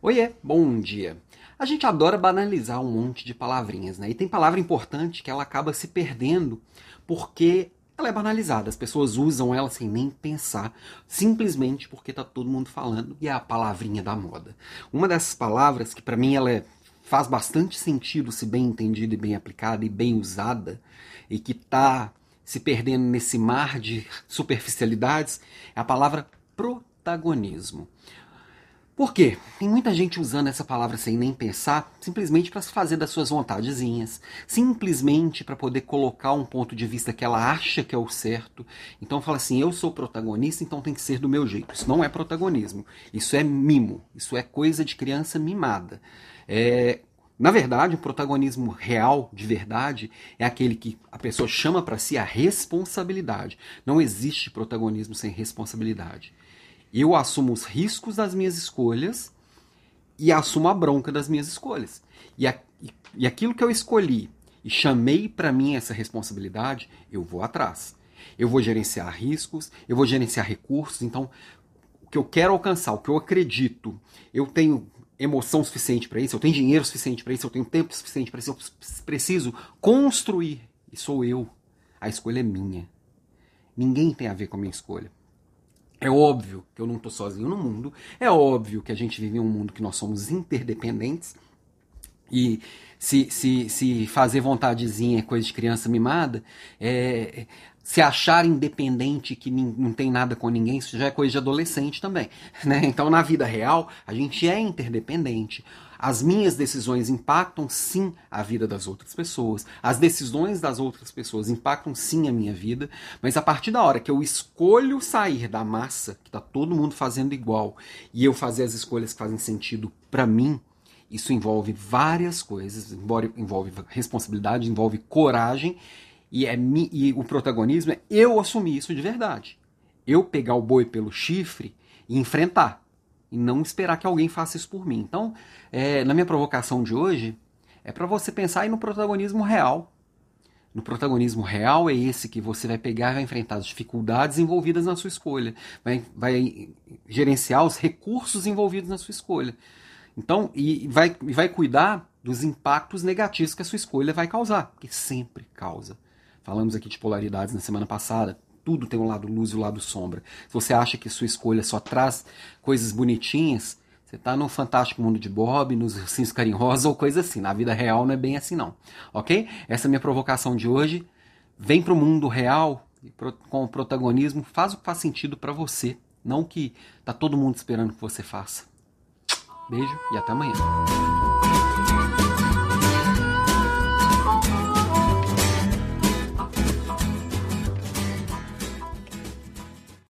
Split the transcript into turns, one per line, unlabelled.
Oiê, bom dia. A gente adora banalizar um monte de palavrinhas, né? E tem palavra importante que ela acaba se perdendo porque ela é banalizada. As pessoas usam ela sem nem pensar, simplesmente porque tá todo mundo falando e é a palavrinha da moda. Uma dessas palavras que para mim ela é, faz bastante sentido se bem entendida e bem aplicada e bem usada e que tá se perdendo nesse mar de superficialidades é a palavra protagonismo. Por quê? Tem muita gente usando essa palavra sem nem pensar, simplesmente para se fazer das suas vontadezinhas, simplesmente para poder colocar um ponto de vista que ela acha que é o certo. Então fala assim: eu sou protagonista, então tem que ser do meu jeito. Isso não é protagonismo, isso é mimo, isso é coisa de criança mimada. É, na verdade, o protagonismo real, de verdade, é aquele que a pessoa chama para si a responsabilidade. Não existe protagonismo sem responsabilidade. Eu assumo os riscos das minhas escolhas e assumo a bronca das minhas escolhas. E, a, e aquilo que eu escolhi e chamei para mim essa responsabilidade, eu vou atrás. Eu vou gerenciar riscos, eu vou gerenciar recursos. Então, o que eu quero alcançar, o que eu acredito, eu tenho emoção suficiente para isso, eu tenho dinheiro suficiente para isso, eu tenho tempo suficiente para isso, eu preciso construir. E sou eu. A escolha é minha. Ninguém tem a ver com a minha escolha. É óbvio que eu não estou sozinho no mundo. É óbvio que a gente vive em um mundo que nós somos interdependentes. E se, se, se fazer vontadezinha é coisa de criança mimada, é, se achar independente que não tem nada com ninguém, isso já é coisa de adolescente também. Né? Então, na vida real, a gente é interdependente. As minhas decisões impactam sim a vida das outras pessoas. As decisões das outras pessoas impactam sim a minha vida. Mas a partir da hora que eu escolho sair da massa, que está todo mundo fazendo igual, e eu fazer as escolhas que fazem sentido para mim, isso envolve várias coisas, envolve responsabilidade, envolve coragem, e, é, e o protagonismo é eu assumir isso de verdade. Eu pegar o boi pelo chifre e enfrentar e não esperar que alguém faça isso por mim. Então, é, na minha provocação de hoje, é para você pensar aí no protagonismo real. No protagonismo real é esse que você vai pegar e vai enfrentar as dificuldades envolvidas na sua escolha, vai, vai gerenciar os recursos envolvidos na sua escolha. Então, e vai, e vai cuidar dos impactos negativos que a sua escolha vai causar, porque sempre causa. Falamos aqui de polaridades na semana passada, tudo tem um lado luz e um lado sombra. Se você acha que sua escolha só traz coisas bonitinhas, você está no fantástico mundo de Bob, nos ursinhos carinhosos ou coisa assim. Na vida real não é bem assim não, ok? Essa é minha provocação de hoje. Vem para o mundo real com o protagonismo, faz o que faz sentido para você, não o que tá todo mundo esperando que você faça. Beijo e até amanhã.